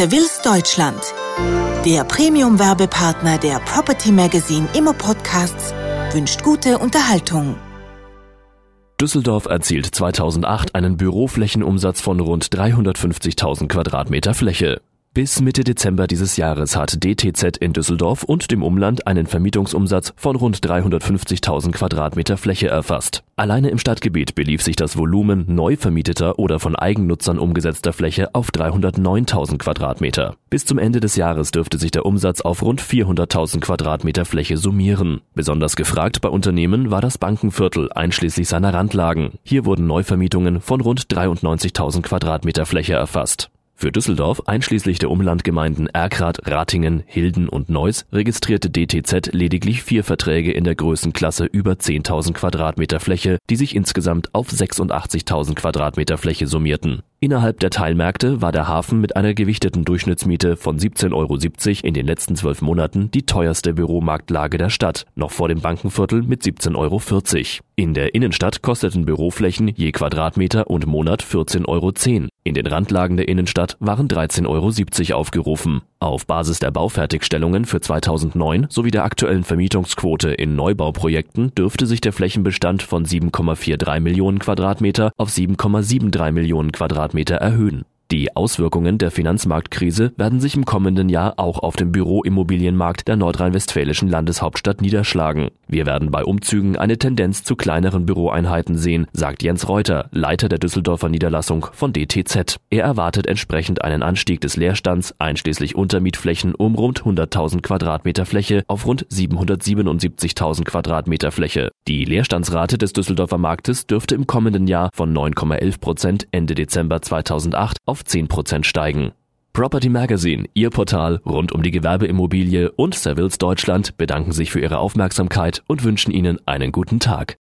Seville's Deutschland, der Premium-Werbepartner der Property Magazine Immo Podcasts, wünscht gute Unterhaltung. Düsseldorf erzielt 2008 einen Büroflächenumsatz von rund 350.000 Quadratmeter Fläche. Bis Mitte Dezember dieses Jahres hat DTZ in Düsseldorf und dem Umland einen Vermietungsumsatz von rund 350.000 Quadratmeter Fläche erfasst. Alleine im Stadtgebiet belief sich das Volumen neu vermieteter oder von Eigennutzern umgesetzter Fläche auf 309.000 Quadratmeter. Bis zum Ende des Jahres dürfte sich der Umsatz auf rund 400.000 Quadratmeter Fläche summieren. Besonders gefragt bei Unternehmen war das Bankenviertel einschließlich seiner Randlagen. Hier wurden Neuvermietungen von rund 93.000 Quadratmeter Fläche erfasst. Für Düsseldorf, einschließlich der Umlandgemeinden Erkrath, Ratingen, Hilden und Neuss, registrierte DTZ lediglich vier Verträge in der Größenklasse über 10.000 Quadratmeter Fläche, die sich insgesamt auf 86.000 Quadratmeter Fläche summierten. Innerhalb der Teilmärkte war der Hafen mit einer gewichteten Durchschnittsmiete von 17,70 Euro in den letzten zwölf Monaten die teuerste Büromarktlage der Stadt, noch vor dem Bankenviertel mit 17,40 Euro. In der Innenstadt kosteten Büroflächen je Quadratmeter und Monat 14,10 Euro. In den Randlagen der Innenstadt waren 13,70 Euro aufgerufen. Auf Basis der Baufertigstellungen für 2009 sowie der aktuellen Vermietungsquote in Neubauprojekten dürfte sich der Flächenbestand von 7,43 Millionen Quadratmeter auf 7,73 Millionen Quadratmeter erhöhen. Die Auswirkungen der Finanzmarktkrise werden sich im kommenden Jahr auch auf dem Büroimmobilienmarkt der nordrhein-westfälischen Landeshauptstadt niederschlagen. Wir werden bei Umzügen eine Tendenz zu kleineren Büroeinheiten sehen, sagt Jens Reuter, Leiter der Düsseldorfer Niederlassung von DTZ. Er erwartet entsprechend einen Anstieg des Leerstands einschließlich Untermietflächen um rund 100.000 Quadratmeter Fläche auf rund 777.000 Quadratmeter Fläche. Die Leerstandsrate des Düsseldorfer Marktes dürfte im kommenden Jahr von 9,11 Prozent Ende Dezember 2008 auf auf 10% steigen. Property Magazine, Ihr Portal rund um die Gewerbeimmobilie und Savills Deutschland bedanken sich für Ihre Aufmerksamkeit und wünschen Ihnen einen guten Tag.